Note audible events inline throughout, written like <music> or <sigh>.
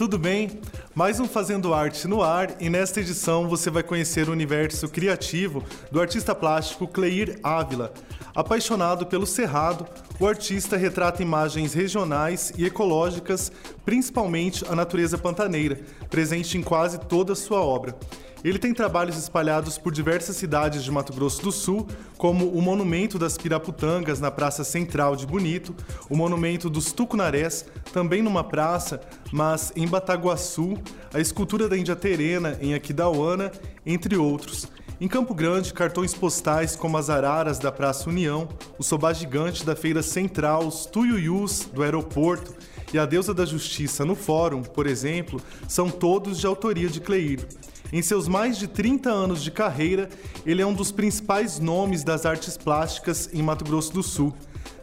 Tudo bem? Mais um Fazendo Arte no ar e nesta edição você vai conhecer o universo criativo do artista plástico Cleir Ávila. Apaixonado pelo cerrado, o artista retrata imagens regionais e ecológicas, principalmente a natureza pantaneira, presente em quase toda a sua obra. Ele tem trabalhos espalhados por diversas cidades de Mato Grosso do Sul, como o Monumento das Piraputangas na Praça Central de Bonito, o Monumento dos Tucunarés, também numa praça, mas em Bataguaçu, a escultura da Índia Terena em Aquidauana, entre outros. Em Campo Grande, cartões postais como as araras da Praça União, o sobá gigante da Feira Central, os tuiuius do aeroporto e a deusa da justiça no Fórum, por exemplo, são todos de autoria de Cleir. Em seus mais de 30 anos de carreira, ele é um dos principais nomes das artes plásticas em Mato Grosso do Sul.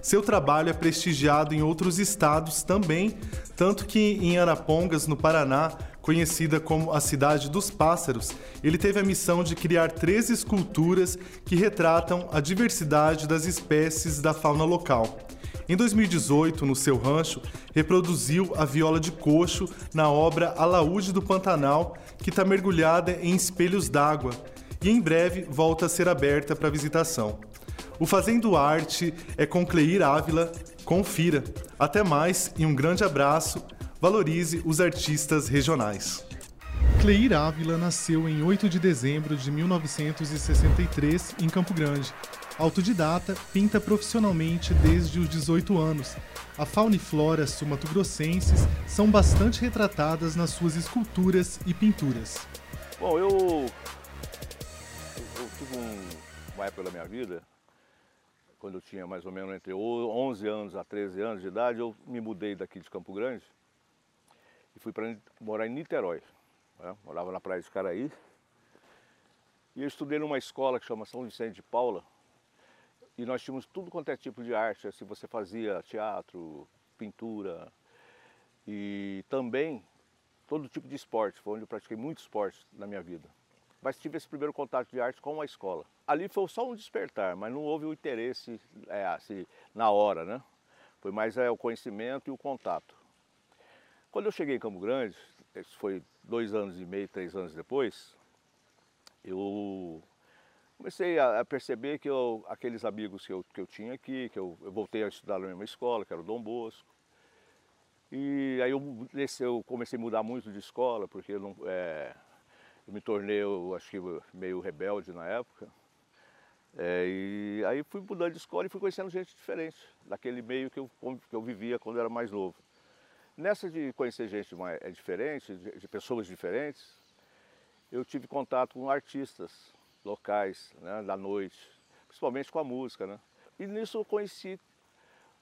Seu trabalho é prestigiado em outros estados também, tanto que em Arapongas, no Paraná, conhecida como a Cidade dos Pássaros, ele teve a missão de criar três esculturas que retratam a diversidade das espécies da fauna local. Em 2018, no seu rancho, reproduziu a viola de coxo na obra Alaúde do Pantanal, que está mergulhada em espelhos d'água e em breve volta a ser aberta para visitação. O Fazendo Arte é com Cleir Ávila. Confira. Até mais e um grande abraço. Valorize os artistas regionais. Cleir Ávila nasceu em 8 de dezembro de 1963 em Campo Grande. Autodidata, pinta profissionalmente desde os 18 anos. A fauna e flora sumatogrossenses são bastante retratadas nas suas esculturas e pinturas. Bom, eu, eu, tive um, uma época da minha vida, quando eu tinha mais ou menos entre 11 anos a 13 anos de idade, eu me mudei daqui de Campo Grande e fui para morar em Niterói. Né? Morava na praia de Caraí. E eu estudei numa escola que chama São Vicente de Paula, e nós tínhamos tudo quanto é tipo de arte, assim, você fazia teatro, pintura e também todo tipo de esporte, foi onde eu pratiquei muito esporte na minha vida. Mas tive esse primeiro contato de arte com a escola. Ali foi só um despertar, mas não houve o interesse é, assim, na hora, né? Foi mais é, o conhecimento e o contato. Quando eu cheguei em Campo Grande, isso foi dois anos e meio, três anos depois, eu comecei a, perceber que eu, aqueles amigos que eu, que eu tinha aqui, que eu, eu, voltei a estudar na mesma escola, que era o Dom Bosco. E aí eu, eu comecei a mudar muito de escola, porque eu, não, é, eu me tornei, eu acho que meio rebelde na época. É, e aí fui mudando de escola e fui conhecendo gente diferente, daquele meio que eu, que eu vivia quando eu era mais novo. Nessa de conhecer gente mais, é diferente, de, de pessoas diferentes, eu tive contato com artistas, locais, né, da noite, principalmente com a música. Né? E nisso eu conheci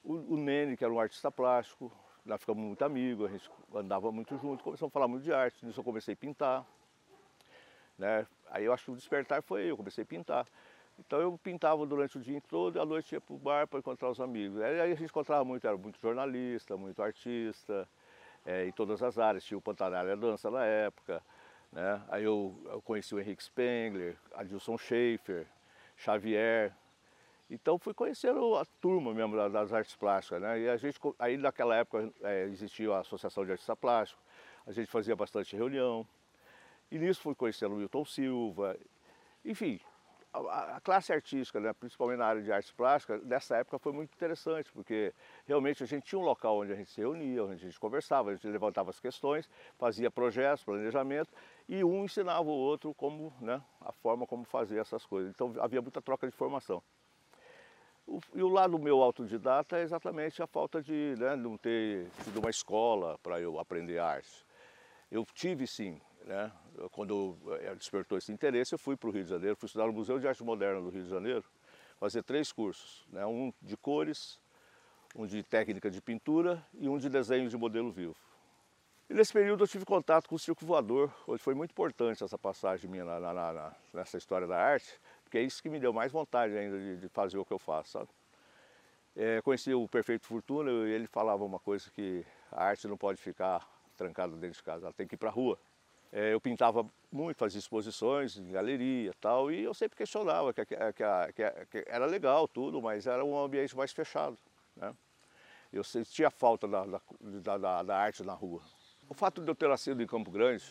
o, o Nene, que era um artista plástico, nós ficamos muito amigos, a gente andava muito junto, começamos a falar muito de arte, nisso eu comecei a pintar. Né? Aí eu acho que o despertar foi eu, comecei a pintar. Então eu pintava durante o dia todo e à noite ia para o bar para encontrar os amigos. Aí a gente encontrava muito, era muito jornalista, muito artista, é, em todas as áreas. Tinha o Pantanalha Dança na época, né? Aí eu, eu conheci o Henrique Spengler, Adilson Schaefer, Xavier. Então fui conhecendo a turma mesmo das artes plásticas. Né? E a gente, aí naquela época é, existia a Associação de Artista Plástico, a gente fazia bastante reunião. E nisso fui conhecendo o Wilton Silva. Enfim, a, classe artística, né, principalmente na área de artes plásticas, nessa época foi muito interessante, porque realmente a gente tinha um local onde a gente se reunia, onde a gente conversava, a gente levantava as questões, fazia projetos, planejamento, e um ensinava o outro como, né, a forma como fazer essas coisas. Então havia muita troca de informação. O, e o lado meu autodidata é exatamente a falta de né, não ter tido uma escola para eu aprender arte. Eu tive sim, né, quando eh, despertou esse interesse, eu fui para o Rio de Janeiro, fui estudar no Museu de Arte Moderna do Rio de Janeiro, fazer três cursos, né, um de cores, um de técnica de pintura e um de desenho de modelo vivo. E nesse período eu tive contato com o circo voador, onde foi muito importante essa passagem minha na, na, na, nessa história da arte, porque é isso que me deu mais vontade ainda de, de fazer o que eu faço, sabe? É, conheci o Perfeito Fortuna e ele falava uma coisa que a arte não pode ficar trancada dentro de casa, ela tem que ir para a rua. É, eu pintava muito, fazia exposições em galeria tal, e eu sempre questionava que, que, que, que, era legal tudo, mas era um ambiente mais fechado. Né? Eu sentia falta da, da, da, da arte na rua. o fato de eu ter nascido em Campo Grande,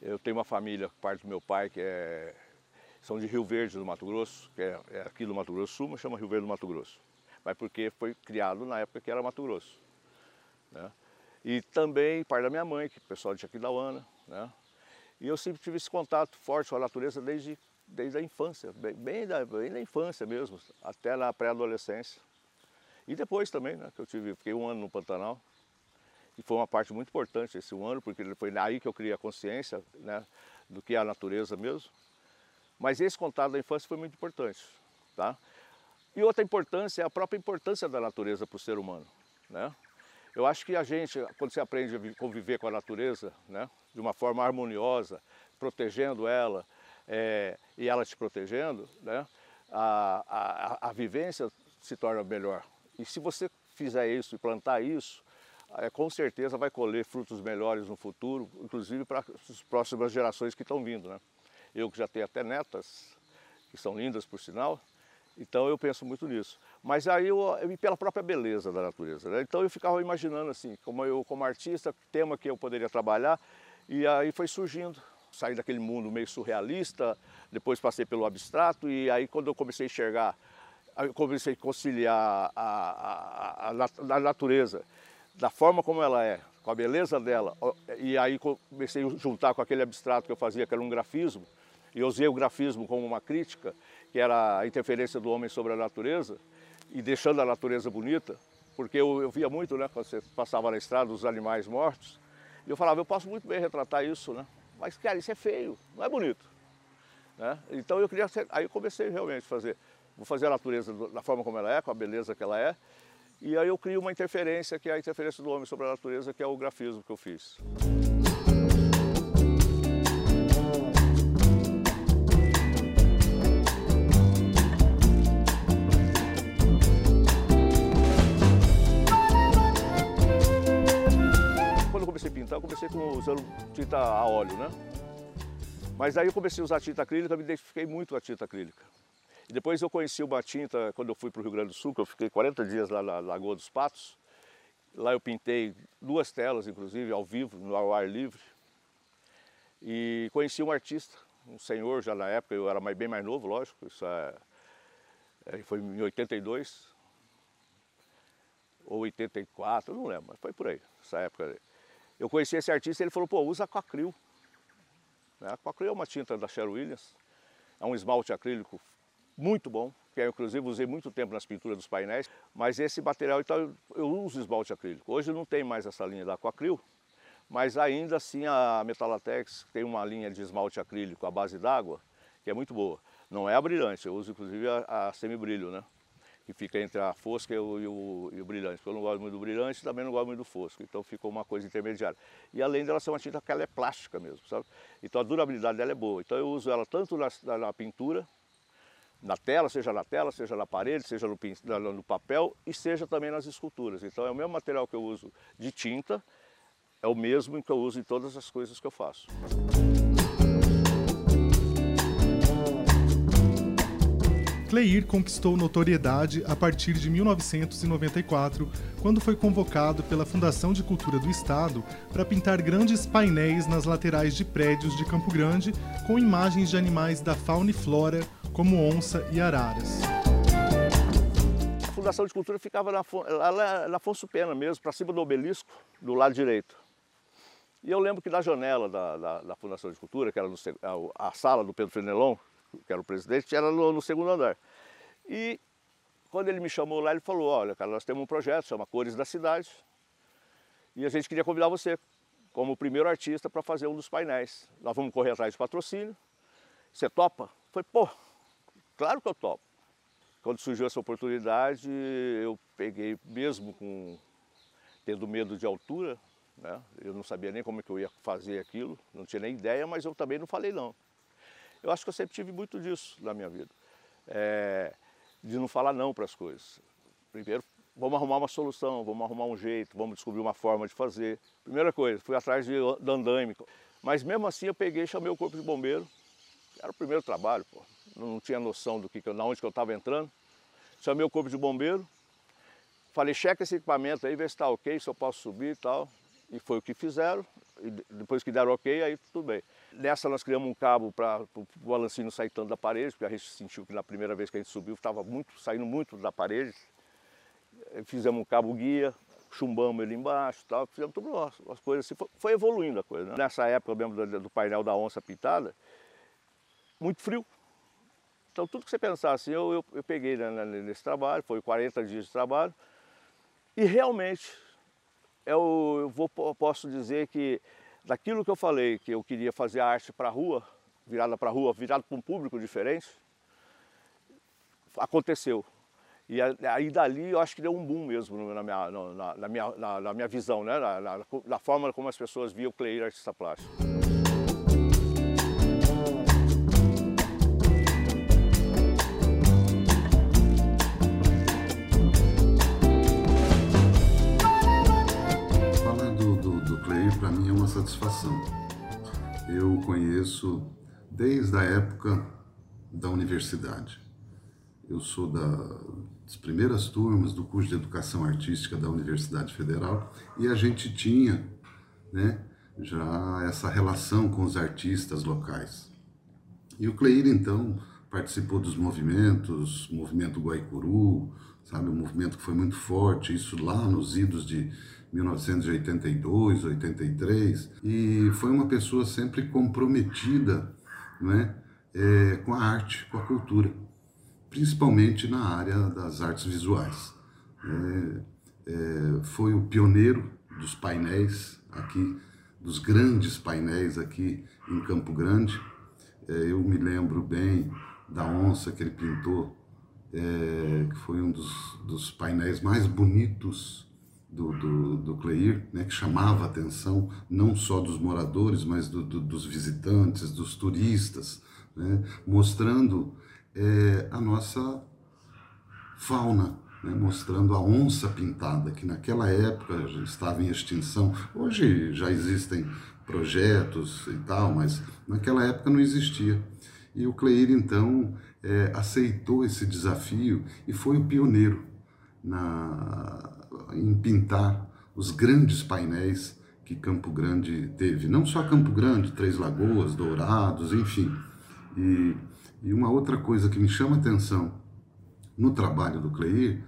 eu tenho uma família, parte do meu pai, que é, são de Rio Verde, do Mato Grosso, que é, é aqui do Mato Grosso Sul, mas chama Rio Verde do Mato Grosso. Mas porque foi criado na época que era Mato Grosso. Né? E também parte da minha mãe, que é pessoal de Aquidauana. Né? E eu sempre tive esse contato forte com a natureza desde, desde a infância, bem, bem, da, bem da infância mesmo, até na pré-adolescência. E depois também, né, que eu tive, fiquei um ano no Pantanal. E foi uma parte muito importante esse um ano, porque foi aí que eu criei a consciência né, do que é a natureza mesmo. Mas esse contato da infância foi muito importante. Tá? E outra importância é a própria importância da natureza para o ser humano. Né? Eu acho que a gente, quando você aprende a conviver com a natureza né, de uma forma harmoniosa, protegendo ela é, e ela te protegendo, né, a, a, a vivência se torna melhor. E se você fizer isso e plantar isso, é, com certeza vai colher frutos melhores no futuro, inclusive para as próximas gerações que estão vindo. Né? Eu que já tenho até netas, que são lindas por sinal, então eu penso muito nisso. Mas aí eu, eu pela própria beleza da natureza. Né? Então eu ficava imaginando assim, como eu como artista, tema que eu poderia trabalhar, e aí foi surgindo. Saí daquele mundo meio surrealista, depois passei pelo abstrato, e aí quando eu comecei a enxergar eu comecei a conciliar a, a, a, a, natureza da forma como ela é, com a beleza dela, e aí comecei a juntar com aquele abstrato que eu fazia, que era um grafismo, e usei o grafismo como uma crítica, que era a interferência do homem sobre a natureza, e deixando a natureza bonita, porque eu, eu via muito, né, quando você passava na estrada, os animais mortos, e eu falava, eu posso muito bem retratar isso, né, mas, cara, isso é feio, não é bonito. Né? Então eu queria, aí eu comecei realmente a fazer vou fazer a natureza da forma como ela é, com a beleza que ela é, e aí eu crio uma interferência, que é a interferência do homem sobre a natureza, que é o grafismo que eu fiz. Quando eu comecei a pintar, eu comecei com, usando tinta a óleo, né? Mas aí eu comecei a usar tinta acrílica, me identifiquei muito com a tinta acrílica. Depois eu conheci uma tinta quando eu fui para o Rio Grande do Sul, que eu fiquei 40 dias lá na Lagoa dos Patos. Lá eu pintei duas telas, inclusive, ao vivo, no ar livre. E conheci um artista, um senhor já na época, eu era bem mais novo, lógico, isso é, é foi em 82 ou 84, não lembro, mas foi por aí, essa época. Eu conheci esse artista e ele falou, pô, usa aquacril. A aquacril é uma tinta da Sher Williams, é um esmalte acrílico muito bom, que eu inclusive usei muito tempo nas pinturas dos painéis, mas esse material então eu uso esmalte acrílico. Hoje não tem mais essa linha da Aquacril, mas ainda assim a Metalatex tem uma linha de esmalte acrílico à base d'água, que é muito boa. Não é a brilhante, eu uso inclusive a, a semibrilho, né? Que fica entre a fosca e o, e, o, e o, brilhante. Eu não gosto muito do brilhante também não gosto muito do fosco. Então ficou uma coisa intermediária. E além dela ser uma tinta que ela é plástica mesmo, sabe? Então a durabilidade dela é boa. Então eu uso ela tanto na, na pintura, na tela, seja na tela, seja na parede, seja no, no, papel e seja também nas esculturas. Então é o mesmo material que eu uso de tinta, é o mesmo que eu uso em todas as coisas que eu faço. Cleir conquistou notoriedade a partir de 1994, quando foi convocado pela Fundação de Cultura do Estado para pintar grandes painéis nas laterais de prédios de Campo Grande com imagens de animais da fauna e flora, como onça e araras. A Fundação de Cultura ficava na, lá na Afonso Pena mesmo, para cima do obelisco, do lado direito. E eu lembro que na janela da, da, da Fundação de Cultura, que era no, a, a sala do Pedro Fenelon, que era o presidente, era no, no, segundo andar. E quando ele me chamou lá, ele falou, olha, cara, nós temos um projeto, chama Cores da Cidade, e a gente queria convidar você como primeiro artista para fazer um dos painéis. Nós vamos correr atrás de patrocínio. Você topa? Foi, pô, claro que eu topo. Quando surgiu essa oportunidade, eu peguei, mesmo com tendo medo de altura, né? eu não sabia nem como é que eu ia fazer aquilo, não tinha nem ideia, mas eu também não falei não. Eu acho que eu sempre tive muito disso na minha vida. É, de não falar não para as coisas. Primeiro, vamos arrumar uma solução, vamos arrumar um jeito, vamos descobrir uma forma de fazer. Primeira coisa, fui atrás de, andaime. Mas mesmo assim eu peguei chamei o corpo de bombeiro. Era o primeiro trabalho, pô. Não tinha noção do que, na onde que eu estava entrando. Chamei o corpo de bombeiro. Falei, checa esse equipamento aí, vê se está ok, se eu posso subir e tal. E foi o que fizeram, depois que deram ok, aí tudo bem. Nessa nós criamos um cabo para o balancinho sair tanto da parede, porque a gente sentiu que na primeira vez que a gente subiu estava muito, saindo muito da parede. Fizemos um cabo guia, chumbamos ele embaixo, tal, fizemos tudo as coisas assim, foi, foi, evoluindo a coisa. Né? Nessa época mesmo do, do, painel da onça pintada, muito frio. Então tudo que você pensar assim, eu, eu, eu peguei né, nesse trabalho, foi 40 dias de trabalho, e realmente eu, eu, vou, posso dizer que daquilo que eu falei, que eu queria fazer a arte para a rua, virada para a rua, virada para um público diferente, aconteceu. E aí dali eu acho que deu um boom mesmo na minha, na, na minha, na, na, minha visão, né? Na, na, na, forma como as pessoas viam o Cleir artista plástico. Uma satisfação. Eu conheço desde a época da universidade. Eu sou da, das primeiras turmas do curso de Educação Artística da Universidade Federal e a gente tinha né, já essa relação com os artistas locais. E o Cleir, então, participou dos movimentos, movimento Guaicuru, sabe, um movimento que foi muito forte, isso lá nos idos de 1982, 83, e foi uma pessoa sempre comprometida né, é, com a arte, com a cultura principalmente na área das artes visuais. É, é, foi o pioneiro dos painéis aqui, dos grandes painéis aqui em Campo Grande. É, eu me lembro bem da onça que ele pintou, é, que foi um dos, dos painéis mais bonitos do, do, do Cleir, né, que chamava a atenção não só dos moradores, mas do, do, dos visitantes, dos turistas, né, mostrando é, a nossa fauna, né, mostrando a onça pintada, que naquela época estava em extinção. Hoje já existem projetos e tal, mas naquela época não existia. E o Cleir, então, é, aceitou esse desafio e foi o pioneiro na, em pintar os grandes painéis que Campo Grande teve. Não só Campo Grande, Três Lagoas, Dourados, enfim. E e uma outra coisa que me chama atenção no trabalho do Cleir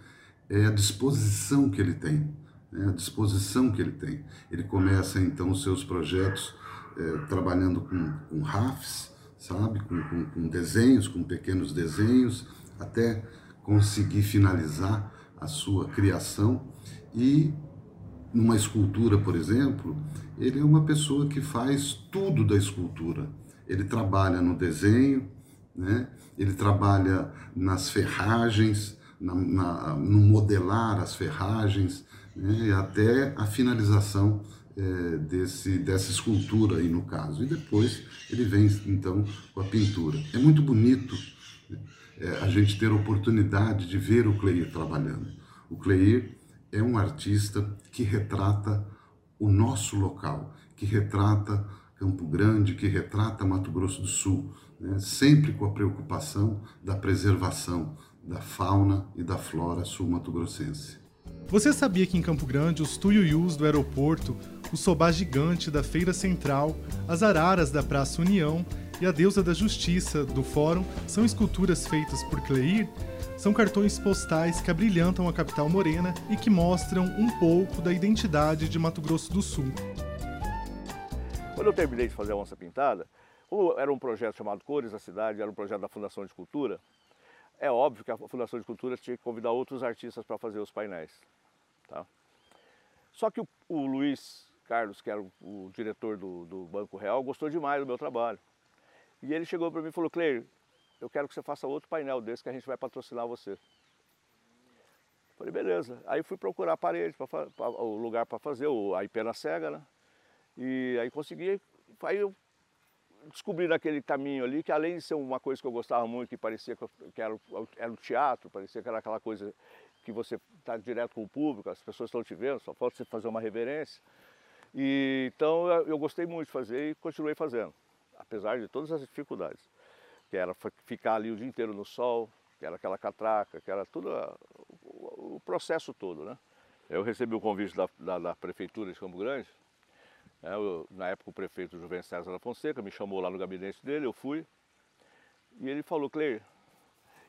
é a disposição que ele tem, né? a disposição que ele tem. Ele começa então os seus projetos é, trabalhando com, com RAFs, sabe, com, com, com desenhos, com pequenos desenhos, até conseguir finalizar a sua criação e numa escultura, por exemplo, ele é uma pessoa que faz tudo da escultura. Ele trabalha no desenho, né? ele trabalha nas ferragens, na, na, no modelar as ferragens, né? até a finalização é, desse, dessa escultura aí no caso. E depois ele vem então com a pintura. É muito bonito né? é, a gente ter a oportunidade de ver o Cleir trabalhando. O Cleir é um artista que retrata o nosso local, que retrata Campo Grande, que retrata Mato Grosso do Sul, né? sempre com a preocupação da preservação da fauna e da flora sul-mato-grossense. Você sabia que em Campo Grande os tuiuius do aeroporto, o sobá gigante da Feira Central, as araras da Praça União e a deusa da Justiça do Fórum são esculturas feitas por Cleir? São cartões postais que abrilhantam a capital morena e que mostram um pouco da identidade de Mato Grosso do Sul. Quando eu terminei de fazer a onça pintada, como era um projeto chamado Cores da Cidade, era um projeto da Fundação de Cultura, é óbvio que a Fundação de Cultura tinha que convidar outros artistas para fazer os painéis. Tá? Só que o, o Luiz Carlos, que era o, o diretor do, do, Banco Real, gostou demais do meu trabalho. E ele chegou para mim e falou, Cleir, eu quero que você faça outro painel desse que a gente vai patrocinar você. Falei, beleza. Aí fui procurar a parede, pra, pra, o lugar para fazer, o, a Ipena Cega, né? E aí consegui, aí eu descobri naquele caminho ali que além de ser uma coisa que eu gostava muito, que parecia que era, era o teatro, parecia que era aquela coisa que você está direto com o público, as pessoas estão te vendo, só falta você fazer uma reverência. E, então eu gostei muito de fazer e continuei fazendo, apesar de todas as dificuldades. Que era ficar ali o dia inteiro no sol, que era aquela catraca, que era tudo o, o processo todo, né? Eu recebi o convite da, da, da prefeitura de Campo Grande É, eu, na época o prefeito Juvencio César da Fonseca me chamou lá no gabinete dele, eu fui. E ele falou, Cleir,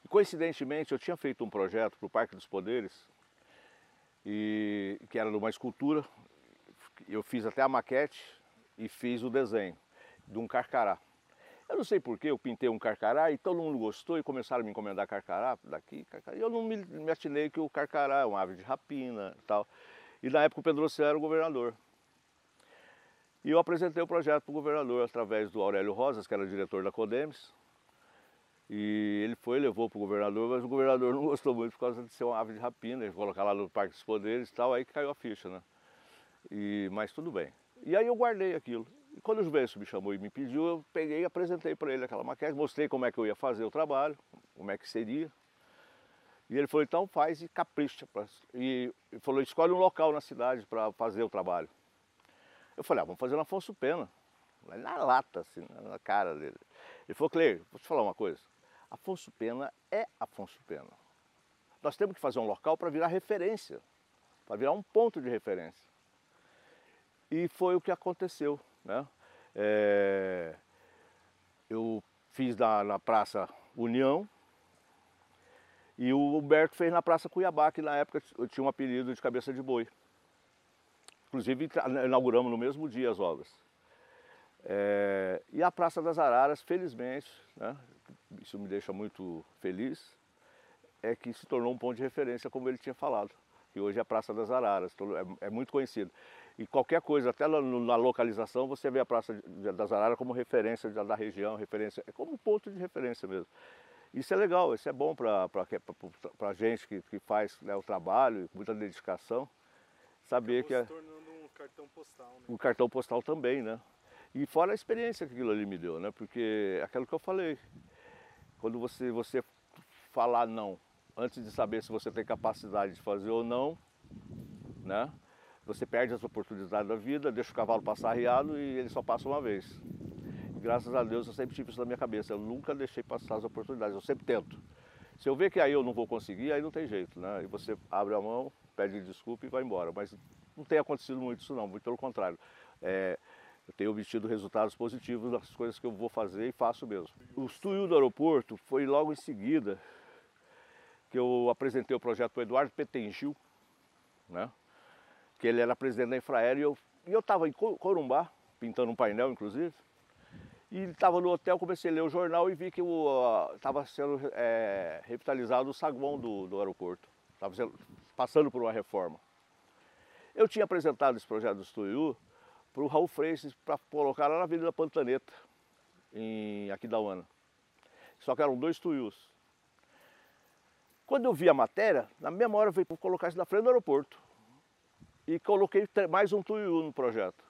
coincidentemente eu tinha feito um projeto para o Parque dos Poderes, e, que era numa escultura. Eu fiz até a maquete e fiz o desenho de um carcará. Eu não sei porquê, eu pintei um carcará e todo mundo gostou e começaram a me encomendar carcará daqui, carcará. E eu não me, me atinei que o carcará é uma ave de rapina e tal. E na época o Pedro Oceano era o governador. E eu apresentei o projeto para o governador através do Aurélio Rosas, que era diretor da Codemes. E ele foi, levou para o governador, mas o governador <laughs> não gostou muito por causa de ser uma ave de rapina, colocar lá no Parque dos Poderes e tal, aí caiu a ficha, né? E, mas tudo bem. E aí eu guardei aquilo. E quando o Juvencio me chamou e me pediu, eu peguei e apresentei para ele aquela maquete, mostrei como é que eu ia fazer o trabalho, como é que seria. E ele falou, então faz e capricha. E ele falou, escolhe um local na cidade para fazer o trabalho. Eu falei, ah, vamos fazer na Afonso Pena. Na lata, assim, na cara dele. Ele falou, Cleir, vou te falar uma coisa. Afonso Pena é Afonso Pena. Nós temos que fazer um local para virar referência, para virar um ponto de referência. E foi o que aconteceu. Né? É... Eu fiz na, na Praça União e o Humberto fez na Praça Cuiabá, que na época eu tinha um apelido de cabeça de boi. Inclusive inauguramos no mesmo dia as obras. É... E a Praça das Araras, felizmente, né? isso me deixa muito feliz, é que se tornou um ponto de referência, como ele tinha falado. E hoje é a Praça das Araras, é, é muito conhecido. E qualquer coisa, até na, localização, você vê a Praça das Araras como referência da, da, região, referência, é como um ponto de referência mesmo. Isso é legal, isso é bom para a gente que, que faz né, o trabalho, com muita dedicação, saber Acabou que é... se tornando um cartão postal, né? Um cartão postal também, né? E fora a experiência que aquilo ali me deu, né? Porque é aquilo que eu falei, quando você, você falar não, antes de saber se você tem capacidade de fazer ou não, né? Você perde as oportunidades da vida, deixa o cavalo passar arriado e ele só passa uma vez. E graças a Deus eu sempre tive isso na minha cabeça, eu nunca deixei passar as oportunidades, eu sempre tento. Se eu ver que aí eu não vou conseguir, aí não tem jeito, né? E você abre a mão, pede desculpa e vai embora. Mas não tem acontecido muito isso não, muito pelo contrário. É, eu tenho obtido resultados positivos nas coisas que eu vou fazer e faço mesmo. O estudo do aeroporto foi logo em seguida que eu apresentei o projeto para o Eduardo Petengil, né? Que ele era presidente da Infraero, e eu estava em Corumbá, pintando um painel inclusive, e estava no hotel, comecei a ler o jornal e vi que estava sendo é, revitalizado o saguão do, do aeroporto, estava passando por uma reforma. Eu tinha apresentado esse projeto do Estuiú para o Raul Freixas para colocar lá na Avenida Pantaneta, em Aquidauana. Só que eram dois tuius. Quando eu vi a matéria, na mesma hora veio para colocar isso na frente do aeroporto. E coloquei mais um tuiu no projeto,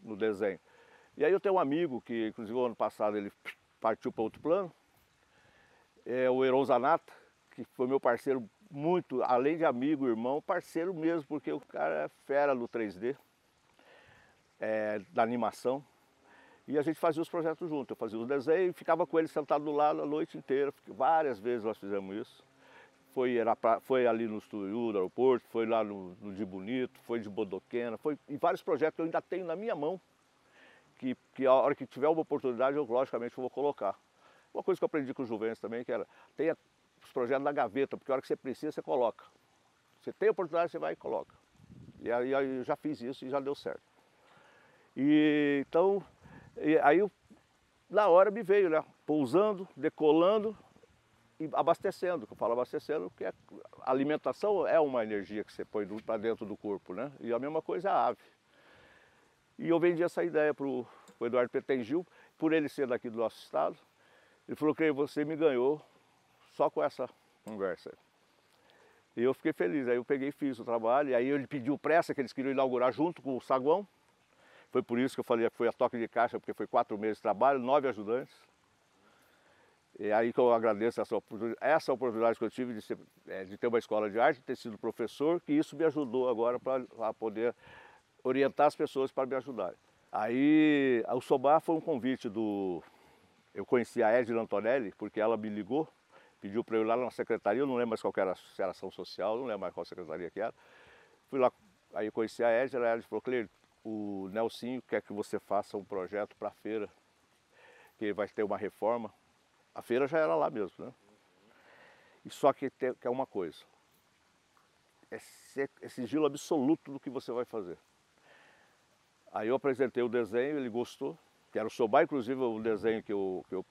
no desenho. E aí eu tenho um amigo que, inclusive, ano passado ele partiu para outro plano, é o Heron Zanata, que foi meu parceiro muito, além de amigo, irmão, parceiro mesmo, porque o cara é fera no 3D é, da animação. E a gente fazia os projetos juntos. Eu fazia os desenhos e ficava com ele sentado do lado a noite inteira. Várias vezes nós fizemos isso. Foi, era pra, foi ali no Estúdio do aeroporto, foi lá no, no de Bonito, foi de Bodoquena, foi em vários projetos que eu ainda tenho na minha mão. Que, que a hora que tiver uma oportunidade, eu logicamente vou colocar. Uma coisa que eu aprendi com o Juventus também, que era, tenha os projetos na gaveta, porque a hora que você precisa, você coloca. Você tem oportunidade, você vai e coloca. E aí eu já fiz isso e já deu certo. E então, e aí eu, na hora me veio, né? Pousando, decolando abastecendo. Que eu falo abastecendo, porque a alimentação é uma energia que você põe para dentro do corpo, né? E a mesma coisa é a ave. E eu vendi essa ideia para o Eduardo Petengil, por ele ser daqui do nosso estado. Ele falou que você me ganhou só com essa conversa. E eu fiquei feliz, aí eu peguei e fiz o trabalho, e aí ele pediu pressa, que eles queriam inaugurar junto com o saguão. Foi por isso que eu falei que foi a toque de caixa, porque foi quatro meses de trabalho, nove ajudantes. E aí que eu agradeço essa oportunidade, essa oportunidade que eu tive de, ser, é, de ter uma escola de arte, de ter sido professor, que isso me ajudou agora para poder orientar as pessoas para me ajudarem. Aí o Sobar foi um convite do. Eu conheci a Edna Antonelli, porque ela me ligou, pediu para eu ir lá na secretaria, eu não lembro mais qual era, era ação social, não lembro mais qual secretaria que era. Fui lá, aí eu conheci a Edna, ela falou, Cleide, o Nelsinho quer que você faça um projeto para a feira, que vai ter uma reforma. A feira já era lá mesmo, né? E só que tem, que é uma coisa, é, é sigilo absoluto do que você vai fazer. Aí eu apresentei o desenho, ele gostou, que era o Sobar, inclusive o desenho que eu, que eu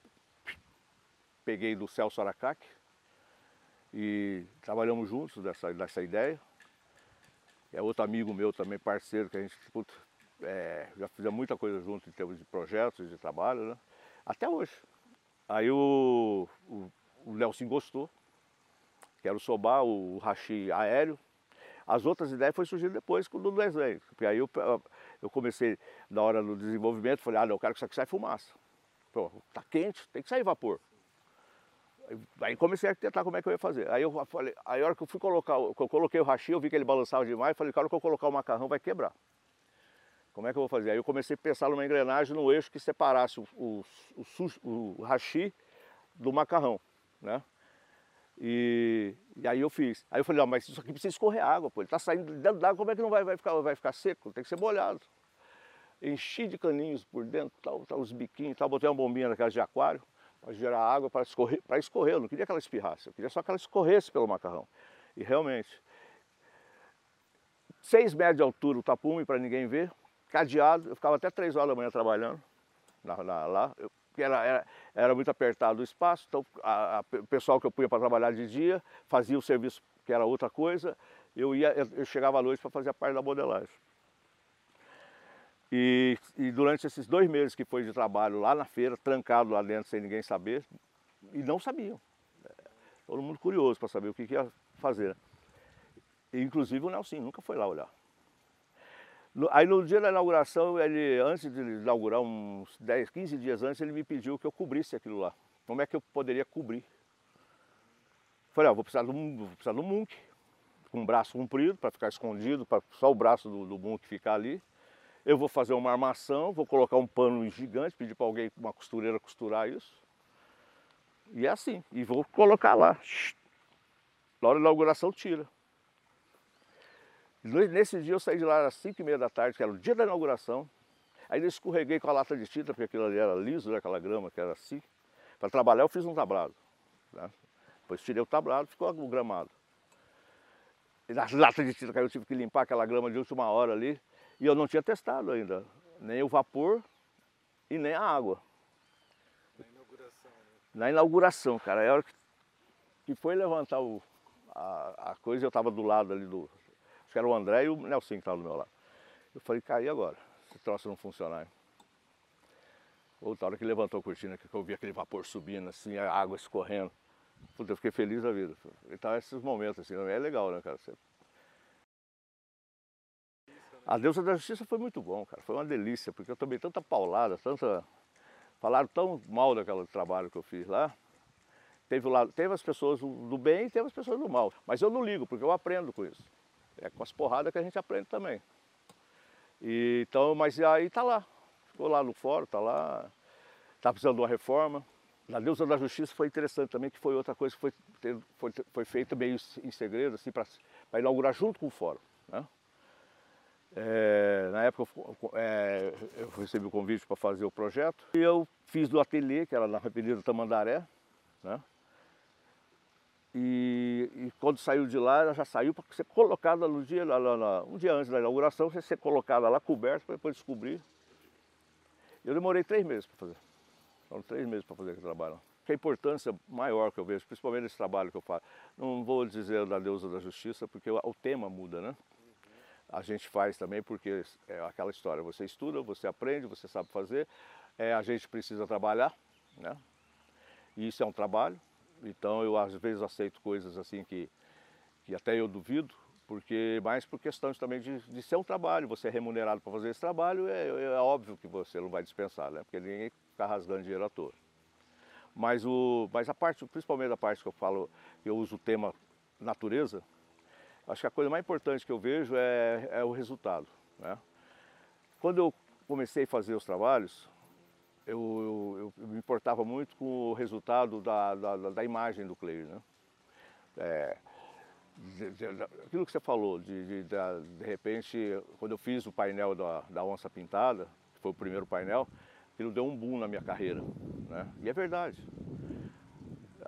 peguei do Celso Aracaque, e trabalhamos juntos dessa, dessa ideia. É outro amigo meu também, parceiro, que a gente puto, é, já fizemos muita coisa junto em termos de projetos, de trabalho, né? Até hoje. Aí o, o, o Nelson gostou, que era o Sobá, o Rachi aéreo. As outras ideias foi surgindo depois do desenho. Porque aí eu, eu comecei, na hora do desenvolvimento, falei, ah, não, eu quero que isso aqui saia fumaça. Pô, tá quente, tem que sair vapor. Aí comecei a tentar como é que eu ia fazer. Aí eu falei, aí a hora que eu fui colocar, eu coloquei o rachi, eu vi que ele balançava demais, falei, cara, que eu colocar o macarrão vai quebrar. Como é que eu vou fazer? Aí eu comecei a pensar numa engrenagem no eixo que separasse o, o, o, o do macarrão, né? E, e, aí eu fiz. Aí eu falei, ó, mas isso aqui precisa escorrer água, pô. Ele tá saindo dentro d'água, como é que não vai, vai, ficar, vai ficar seco? Tem que ser molhado. Enchi de caninhos por dentro, tal, tal, os biquinhos, tal, botei uma bombinha naquelas de aquário para gerar água para escorrer, para escorrer. Eu não queria que ela espirrasse, eu queria só que ela escorresse pelo macarrão. E realmente, seis metros de altura o tapume para ninguém ver, cadeado, eu ficava até três horas da manhã trabalhando lá, eu, era, era, era, muito apertado o espaço, então a, a, o pessoal que eu punha para trabalhar de dia fazia o serviço que era outra coisa, eu, ia, eu, eu chegava à noite para fazer a parte da modelagem. E, e, durante esses dois meses que foi de trabalho lá na feira, trancado lá dentro sem ninguém saber, e não sabiam. Todo mundo curioso para saber o que, que ia fazer. E, inclusive o Nelson nunca foi lá olhar. Aí no dia da inauguração, ele, antes de inaugurar, uns 10, 15 dias antes, ele me pediu que eu cobrisse aquilo lá. Como é que eu poderia cobrir? Falei, ah, vou precisar um, vou precisar munk, com um braço comprido, para ficar escondido, para só o braço do, do ficar ali eu vou fazer uma armação, vou colocar um pano gigante, pedir para alguém, uma costureira costurar isso. E é assim, e vou colocar lá. Na hora da inauguração tira. Nesse dia eu saí de lá às 5 e meia da tarde, que era o dia da inauguração. Aí eu escorreguei com a lata de tinta, porque aquilo ali era liso, né, aquela grama que era assim. Para trabalhar eu fiz um tablado. Né? Depois tirei o tablado, ficou o gramado. E na lata de tinta que eu tive que limpar aquela grama de última hora ali. E eu não tinha testado ainda, nem o vapor e nem a água. Na inauguração, né? Na inauguração, cara. É a hora que, que foi levantar o, a, a coisa, eu estava do lado ali do. Que era o André e o Nelson que estavam do meu lado. Eu falei, caí agora, esse troço não funcionar. Outra hora que levantou a cortina, que eu vi aquele vapor subindo, assim, a água escorrendo. Puta, eu fiquei feliz da vida. Então esses momentos assim, é legal, né, cara? Você a deusa da justiça foi muito bom, cara. Foi uma delícia, porque eu tomei tanta paulada, tanta. Falaram tão mal daquele trabalho que eu fiz lá. Teve, lá, teve as pessoas do bem e teve as pessoas do mal. Mas eu não ligo, porque eu aprendo com isso. É com as porradas que a gente aprende também. E, então, mas aí tá lá. Ficou lá no fórum, tá lá. Tá precisando de uma reforma. Na Deusa da Justiça foi interessante também, que foi outra coisa que foi, foi, foi feita meio em segredo, assim, para inaugurar junto com o fórum. Né? É, na época é, eu recebi o convite para fazer o projeto e eu fiz do ateliê, que era na Avenida Tamandaré, né? E, e, quando saiu de lá, ela já saiu para ser colocada no dia, lá, lá, um dia antes da inauguração, você ser colocada lá coberta para depois descobrir. Eu demorei três meses para fazer. Foram três meses para fazer aquele trabalho. Que a importância maior que eu vejo, principalmente nesse trabalho que eu faço, não vou dizer da deusa da justiça, porque o, tema muda, né? a gente faz também porque é aquela história, você estuda, você aprende, você sabe fazer, é, a gente precisa trabalhar, né? E isso é um trabalho, então eu às vezes aceito coisas assim que, que até eu duvido, porque mais por questões também de, de ser um trabalho, você é remunerado para fazer esse trabalho, é, é, óbvio que você não vai dispensar, né? Porque ninguém fica rasgando dinheiro à toa. Mas, o, mas a parte, principalmente a parte que eu falo, eu uso o tema natureza, Acho que a coisa mais importante que eu vejo é, é o resultado. Né? Quando eu comecei a fazer os trabalhos, eu, eu, eu me importava muito com o resultado da, da, da imagem do Cleir. Né? É, de, de, aquilo que você falou, de, de, de, repente, quando eu fiz o painel da, da Onça Pintada, que foi o primeiro painel, aquilo deu um boom na minha carreira. Né? E é verdade.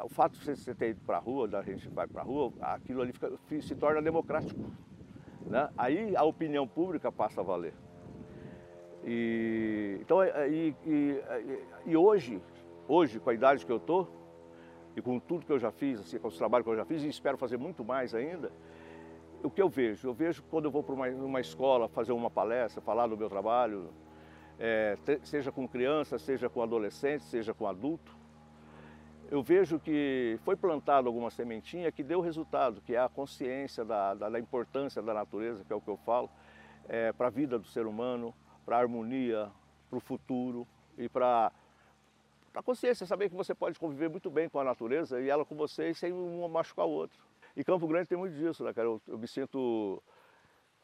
O fato de você ter ido para a rua, da gente vai para a rua, aquilo ali fica, se torna democrático. Né? Aí a opinião pública passa a valer. E, então, é, e, e, e hoje, hoje, com a idade que eu estou, e com tudo que eu já fiz, assim, com os trabalhos que eu já fiz, e espero fazer muito mais ainda, o que eu vejo? Eu vejo quando eu vou para uma, uma escola fazer uma palestra, falar do meu trabalho, é, seja com criança, seja com adolescente, seja com adulto, eu vejo que foi plantado alguma sementinha que deu resultado, que é a consciência da, da, da importância da natureza, que é o que eu falo, é, para a vida do ser humano, para a harmonia, para o futuro e para a consciência, saber que você pode conviver muito bem com a natureza e ela com você sem um machucar o outro. E Campo Grande tem muito disso, né, cara? Eu, eu me sinto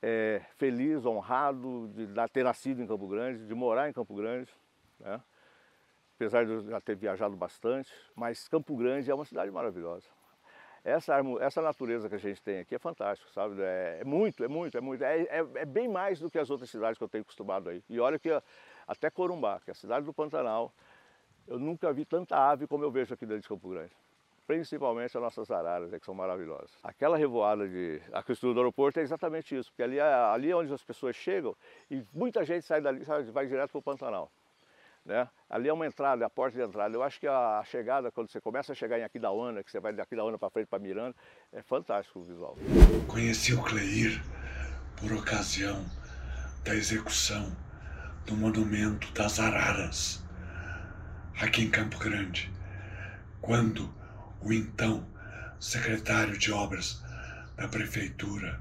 é, feliz, honrado de, ter nascido em Campo Grande, de morar em Campo Grande, né? apesar de eu já ter viajado bastante, mas Campo Grande é uma cidade maravilhosa. Essa, essa natureza que a gente tem aqui é fantástico, sabe? É, é muito, é muito, é muito. É, é, é, bem mais do que as outras cidades que eu tenho acostumado aí. E olha que até Corumbá, que é a cidade do Pantanal, eu nunca vi tanta ave como eu vejo aqui dentro de Campo Grande. Principalmente as nossas araras, que são maravilhosas. Aquela revoada de a questão do aeroporto é exatamente isso, porque ali é, ali é onde as pessoas chegam e muita gente sai dali, vai direto para o Pantanal. Né? Ali é uma entrada, é a porta de entrada. Eu acho que a chegada, quando você começa a chegar em Aquidauana, que você vai de Aquidauana para frente para Miranda, é fantástico o visual. Conheci o Cleir por ocasião da execução do Monumento das Araras, aqui em Campo Grande, quando o então secretário de Obras da Prefeitura,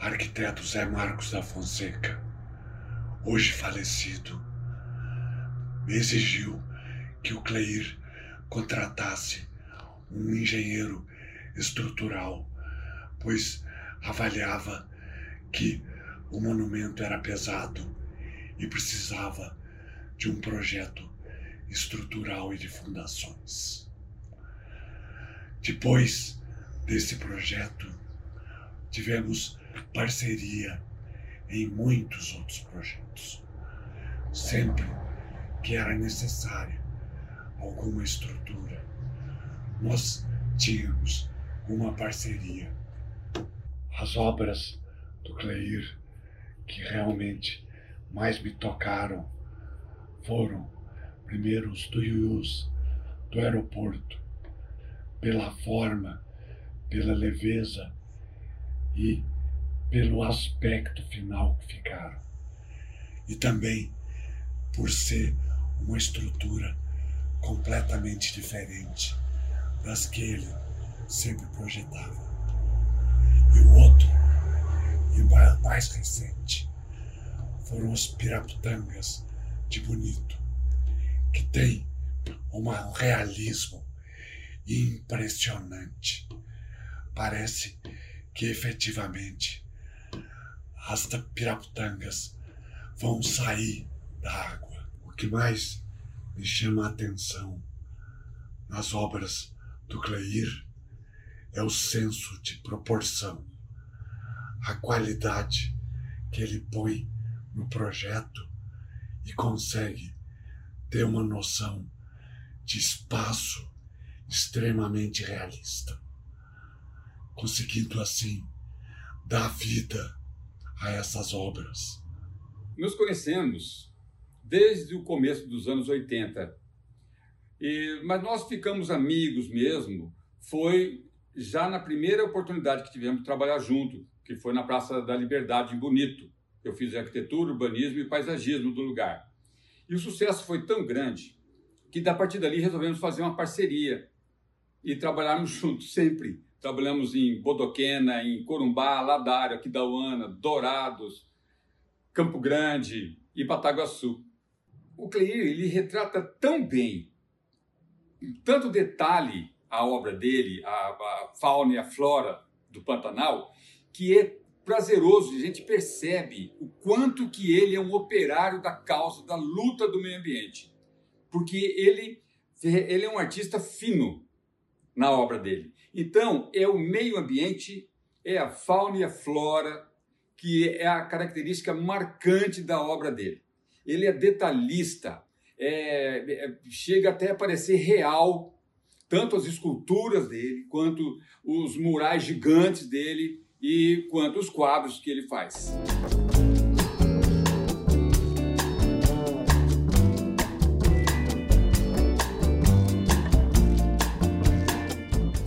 arquiteto Zé Marcos da Fonseca, hoje falecido, exigiu que o Cleir contratasse um engenheiro estrutural, pois avaliava que o monumento era pesado e precisava de um projeto estrutural e de fundações. Depois desse projeto, tivemos parceria em muitos outros projetos, sempre que era necessária alguma estrutura. Nós tínhamos uma parceria. As obras do Cleir que realmente mais me tocaram foram primeiro os tuius do aeroporto, pela forma, pela leveza e pelo aspecto final que ficaram. E também por ser uma estrutura completamente diferente das que ele sempre projetava. E o outro, e mais recente, foram os piraputangas de Bonito, que tem um realismo impressionante. Parece que efetivamente as piraputangas vão sair da água que mais me chama a atenção nas obras do Cleir é o senso de proporção, a qualidade que ele põe no projeto e consegue ter uma noção de espaço extremamente realista, conseguindo assim dar vida a essas obras. Nos conhecemos desde o começo dos anos 80. E, mas nós ficamos amigos mesmo, foi já na primeira oportunidade que tivemos de trabalhar junto, que foi na Praça da Liberdade, em Bonito. Eu fiz arquitetura, urbanismo e paisagismo do lugar. E o sucesso foi tão grande que, da partir dali, resolvemos fazer uma parceria e trabalharmos <laughs> juntos sempre. Trabalhamos em Bodoquena, em Corumbá, Ladário, Aquidauana, Dourados, Campo Grande e Pataguaçu o Cleir ele retrata tão bem, em tanto detalhe a obra dele, a, a fauna e a flora do Pantanal, que é prazeroso, a gente percebe o quanto que ele é um operário da causa da luta do meio ambiente. Porque ele, ele é um artista fino na obra dele. Então, é o meio ambiente é a fauna e a flora, que é a característica marcante da obra dele. Ele é detalhista, é, é, chega até a parecer real, tanto as esculturas dele, quanto os murais gigantes dele e quanto os quadros que ele faz.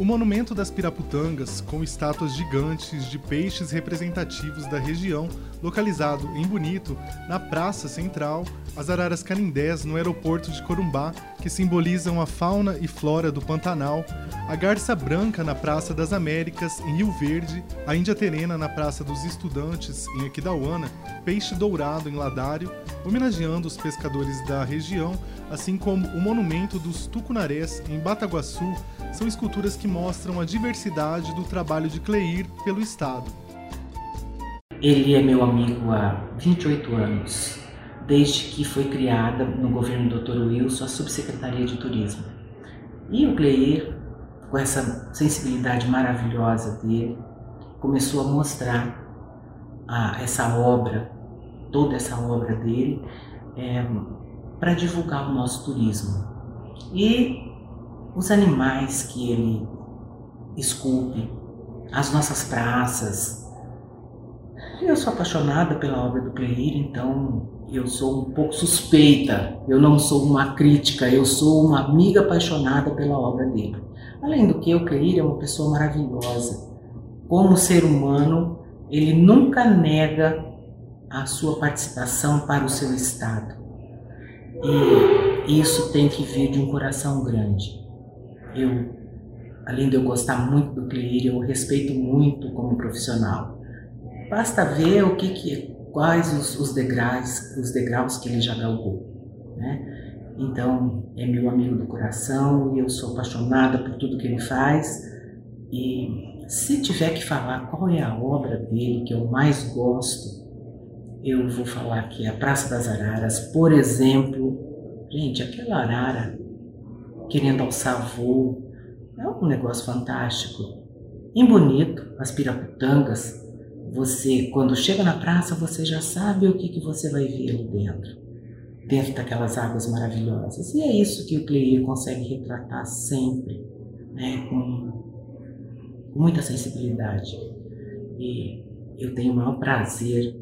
Monumento das Piraputangas, com estátuas gigantes de peixes representativos da região, localizado em Bonito, na Praça Central, as araras canindés no aeroporto de Corumbá, que simbolizam a fauna e flora do Pantanal, a garça branca na Praça das Américas, em Rio Verde, a índia terena na Praça dos Estudantes, em Aquidauana, peixe dourado em Ladário, homenageando os pescadores da região, assim como o monumento dos tucunarés em Bataguaçu, são esculturas que a diversidade do trabalho de Cleir pelo Estado. Ele é meu amigo há 28 anos, desde que foi criada no governo do Dr. Wilson a Subsecretaria de Turismo. E o Cleir, com essa sensibilidade maravilhosa dele, começou a mostrar a, essa obra, toda essa obra dele, é, para divulgar o nosso turismo. E os animais que ele esculpe, as nossas praças. Eu sou apaixonada pela obra do Cleir, então eu sou um pouco suspeita. Eu não sou uma crítica, eu sou uma amiga apaixonada pela obra dele. Além do que, o Cleir é uma pessoa maravilhosa. Como ser humano, ele nunca nega a sua participação para o seu Estado. E isso tem que vir de um coração grande. Eu, além de eu gostar muito do Cleir, eu respeito muito como profissional. Basta ver o que, que quais os, os degraus, os degraus que ele já galgou, né? Então, é meu amigo do coração e eu sou apaixonada por tudo que ele faz. E se tiver que falar qual é a obra dele que eu mais gosto, eu vou falar que é a Praça das Araras, por exemplo. Gente, aquela arara querendo alçar voo. É um negócio fantástico. Em Bonito, as piraputangas, você, quando chega na praça, você já sabe o que, que você vai ver ali dentro. Dentro daquelas águas maravilhosas. E é isso que o Cleir consegue retratar sempre, né, com, com muita sensibilidade. E eu tenho o maior prazer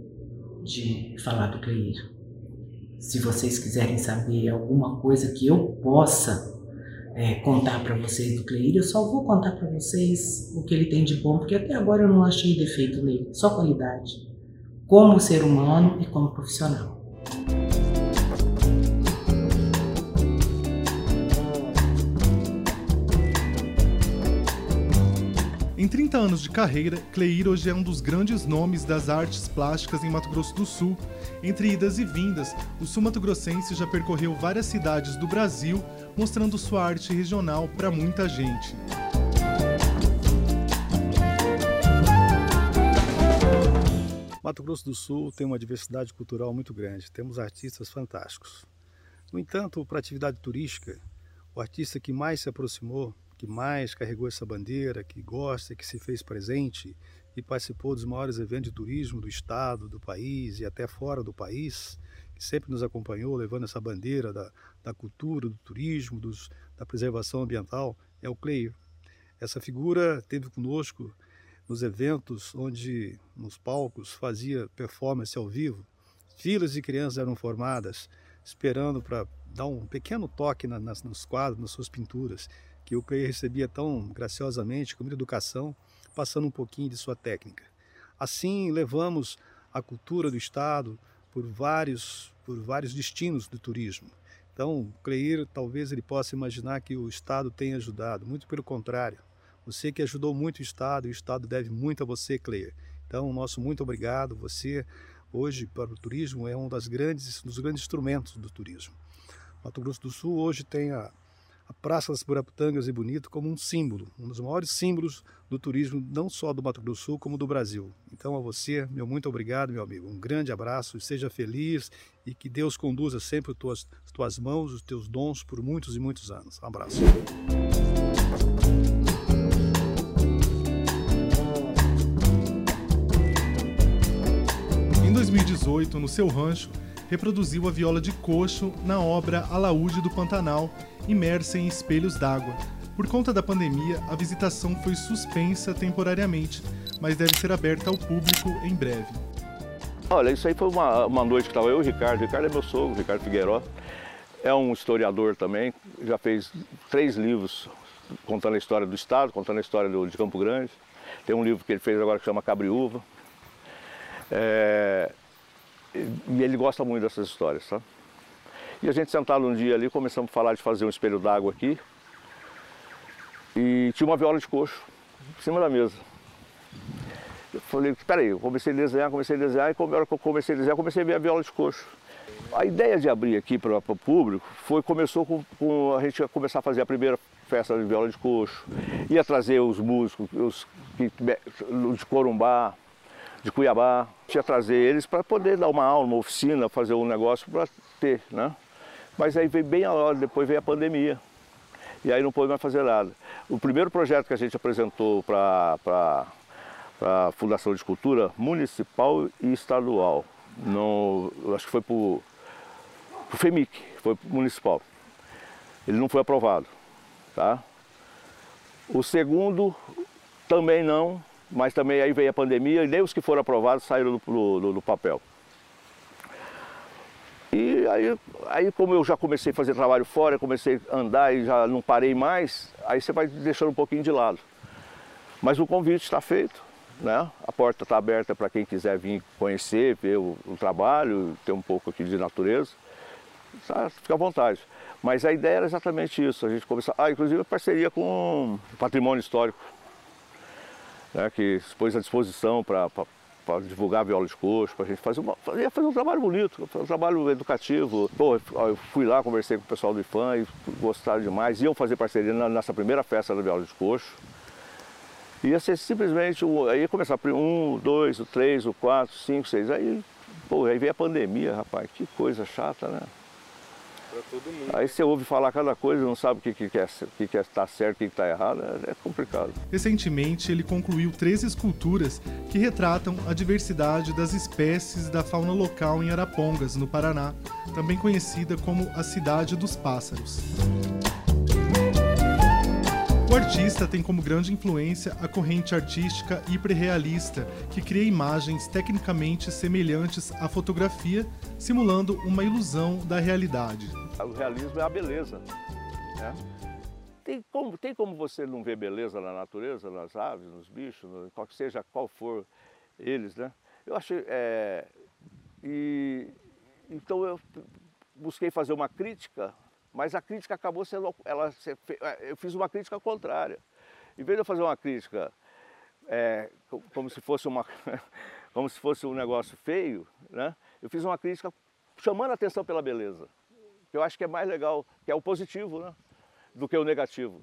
de falar do Cleir. Se vocês quiserem saber alguma coisa que eu possa é, contar para vocês do Cleir, eu só vou contar para vocês o que ele tem de bom, porque até agora eu não achei defeito nele, só qualidade, como ser humano e como profissional. Em 30 anos de carreira, Cleir hoje é um dos grandes nomes das artes plásticas em Mato Grosso do Sul. Entre idas e vindas, o sul-mato-grossense já percorreu várias cidades do Brasil, mostrando sua arte regional para muita gente. Mato Grosso do Sul tem uma diversidade cultural muito grande, temos artistas fantásticos. No entanto, para a atividade turística, o artista que mais se aproximou que mais carregou essa bandeira, que gosta, que se fez presente e participou dos maiores eventos de turismo do estado, do país e até fora do país, que sempre nos acompanhou levando essa bandeira da, da cultura, do turismo, dos, da preservação ambiental, é o Cleio. Essa figura teve conosco nos eventos onde, nos palcos, fazia performance ao vivo. Filas de crianças eram formadas, esperando para dar um pequeno toque na, nas, nos quadros, nas suas pinturas que o Clay recebia tão graciosamente, com muita educação, passando um pouquinho de sua técnica. Assim, levamos a cultura do Estado por vários, por vários destinos do turismo. Então, Cleir, talvez ele possa imaginar que o Estado tenha ajudado, muito pelo contrário. Você que ajudou muito o Estado, e o Estado deve muito a você, Cleir. Então, nosso muito obrigado. Você, hoje, para o turismo, é um das grandes, dos grandes instrumentos do turismo. Mato Grosso do Sul hoje tem a a Praça das Burapitangas e Bonito como um símbolo, um dos maiores símbolos do turismo, não só do Mato Grosso do Sul, como do Brasil. Então, a você, meu muito obrigado, meu amigo. Um grande abraço, seja feliz e que Deus conduza sempre as tuas, as tuas mãos, os teus dons por muitos e muitos anos. Um abraço. Em 2018, no seu rancho, reproduziu a viola de coxo na obra Alaúde do Pantanal, imersa em espelhos d'água. Por conta da pandemia, a visitação foi suspensa temporariamente, mas deve ser aberta ao público em breve. Olha, isso aí foi uma, uma noite que estava eu e o Ricardo. O Ricardo é meu sogro, o Ricardo Figueiró. É um historiador também, já fez três livros contando a história do Estado, contando a história do, de Campo Grande. Tem um livro que ele fez agora que chama Cabriúva. É, ele gosta muito dessas histórias, tá? E a gente sentado um dia ali, começamos a falar de fazer um espelho d'água aqui. E tinha uma viola de coxo em cima da mesa. Eu falei, peraí, eu comecei a desenhar, comecei a desenhar, e como hora que eu comecei a desenhar, comecei a ver a viola de coxo. A ideia de abrir aqui para o público foi, começou com, com, a gente começar a fazer a primeira festa de viola de coxo, ia trazer os músicos, os de Corumbá, de Cuiabá, ia trazer eles para poder dar uma aula, uma oficina, fazer um negócio para ter, né? Mas aí veio bem a hora, depois veio a pandemia. E aí não pôde mais fazer nada. O primeiro projeto que a gente apresentou para a Fundação de Cultura Municipal e Estadual, no, acho que foi para o FEMIC, foi pro municipal. Ele não foi aprovado. Tá? O segundo também não, mas também aí veio a pandemia e nem os que foram aprovados saíram do papel. E aí, aí, como eu já comecei a fazer trabalho fora, comecei a andar e já não parei mais, aí você vai deixando um pouquinho de lado. Mas o convite está feito, né? A porta está aberta para quem quiser vir conhecer, ver o, o, trabalho, ter um pouco aqui de natureza. Tá? Fica à vontade. Mas a ideia era exatamente isso, a gente começar. Ah, inclusive a parceria com o Patrimônio Histórico, né, que expôs à disposição para divulgar viola de coxo, para a gente fazer, uma, fazer, fazer um trabalho bonito, um trabalho educativo. Pô, eu fui lá, conversei com o pessoal do IFAM e gostaram demais. Iam fazer parceria nessa primeira festa da viola de coxo. Ia ser simplesmente, aí ia começar um, dois, o três, o quatro, cinco, seis. Aí, pô, aí veio a pandemia, rapaz, que coisa chata, né? Aí você ouve falar cada coisa, não sabe o que, que, que, é, que, que está certo, o que está errado, é, é complicado. Recentemente, ele concluiu três esculturas que retratam a diversidade das espécies da fauna local em Arapongas, no Paraná, também conhecida como a Cidade dos Pássaros. O artista tem como grande influência a corrente artística hiperrealista, que cria imagens tecnicamente semelhantes à fotografia, simulando uma ilusão da realidade. O realismo é a beleza. Né? Tem, como, tem como você não ver beleza na natureza, nas aves, nos bichos, no, qual seja qual for eles, né? Eu achei. É, e, então eu busquei fazer uma crítica mas a crítica acabou sendo, ela, é, eu fiz uma crítica contrária. Em vez de eu fazer uma crítica é, como se fosse uma, <laughs> como se fosse um negócio feio, né? Eu fiz uma crítica chamando a atenção pela beleza, que eu acho que é mais legal, que é o positivo, né? Do que o negativo.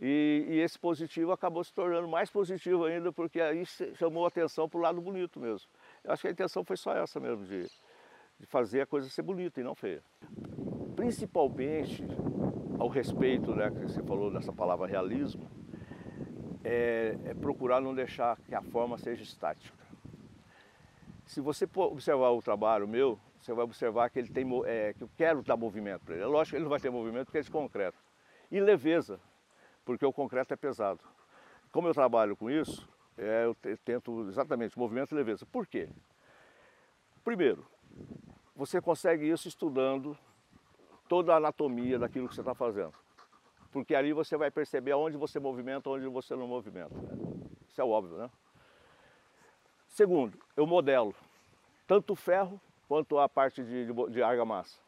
E, e esse positivo acabou se tornando mais positivo ainda, porque aí chamou a atenção para o lado bonito mesmo. Eu acho que a intenção foi só essa mesmo, de, de fazer a coisa ser bonita e não feia principalmente ao respeito, né, que você falou dessa palavra realismo, é, é procurar não deixar que a forma seja estática. Se você observar o trabalho meu, você vai observar que ele tem, é, que eu quero dar movimento para ele. É lógico que ele não vai ter movimento porque é de concreto. E leveza, porque o concreto é pesado. Como eu trabalho com isso, é, eu tento exatamente movimento e leveza. Por quê? Primeiro, você consegue isso estudando toda a anatomia daquilo que você está fazendo. Porque ali você vai perceber onde você movimenta, onde você não movimenta. Isso é óbvio, né? Segundo, eu modelo tanto o ferro quanto a parte de, de, de argamassa.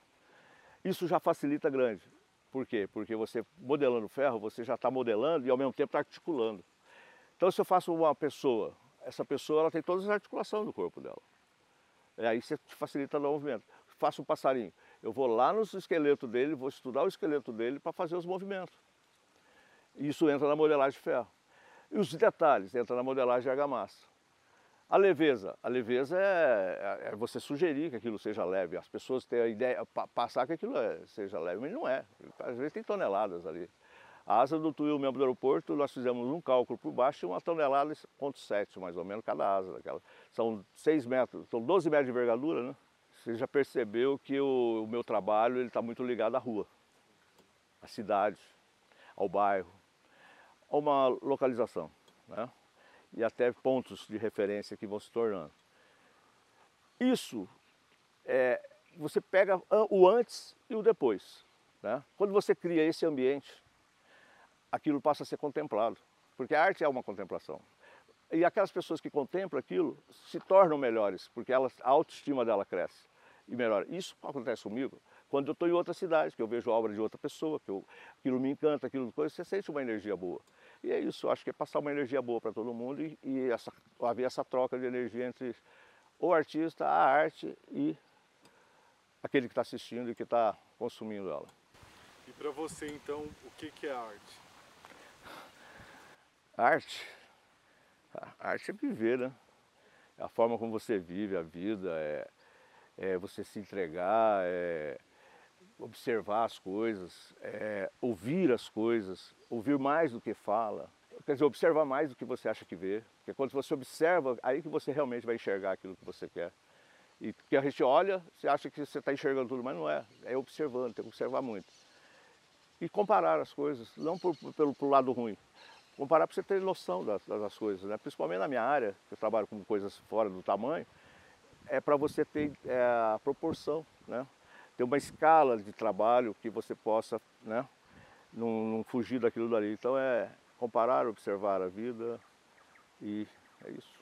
Isso já facilita grande. Por quê? Porque você modelando ferro, você já está modelando e ao mesmo tempo está articulando. Então se eu faço uma pessoa, essa pessoa ela tem todas as articulações do corpo dela. E aí você facilita o movimento. Faço um passarinho. Eu vou lá no esqueleto dele, vou estudar o esqueleto dele para fazer os movimentos. Isso entra na modelagem de ferro. E os detalhes entra na modelagem de argamassa. A leveza. A leveza é, é, é, você sugerir que aquilo seja leve. As pessoas têm a ideia, passar que aquilo é, seja leve, mas não é. Às vezes tem toneladas ali. A asa do tuil mesmo do aeroporto, nós fizemos um cálculo por baixo, uma tonelada e ponto sete, mais ou menos, cada asa daquela. São 6 metros, são 12 metros de envergadura, né? Você já percebeu que o, o meu trabalho está muito ligado à rua, à cidade, ao bairro, a uma localização, né? E até pontos de referência que vão se tornando. Isso, é, você pega o antes e o depois. Né? Quando você cria esse ambiente, aquilo passa a ser contemplado, porque a arte é uma contemplação. E aquelas pessoas que contemplam aquilo se tornam melhores, porque elas, a autoestima dela cresce e melhora. Isso acontece comigo quando eu estou em outra cidade, que eu vejo a obra de outra pessoa, que eu, aquilo me encanta, aquilo coisa, você sente uma energia boa. E é isso, acho que é passar uma energia boa para todo mundo e, e essa, haver essa troca de energia entre o artista, a arte e aquele que está assistindo e que está consumindo ela. E para você então, o que, que é arte? Arte? A arte é viver, né? É a forma como você vive a vida, é, é você se entregar, é observar as coisas, é ouvir as coisas, ouvir mais do que fala. Quer dizer, observar mais do que você acha que vê. Porque quando você observa, aí que você realmente vai enxergar aquilo que você quer. E que a gente olha, você acha que você está enxergando tudo, mas não é. É observando, tem que observar muito. E comparar as coisas, não por, pelo, pelo lado ruim, comparar para você ter noção das, das coisas, né? principalmente na minha área, que eu trabalho com coisas fora do tamanho, é para você ter é, a proporção, né? ter uma escala de trabalho que você possa né? não, não fugir daquilo dali. Então é comparar, observar a vida e é isso.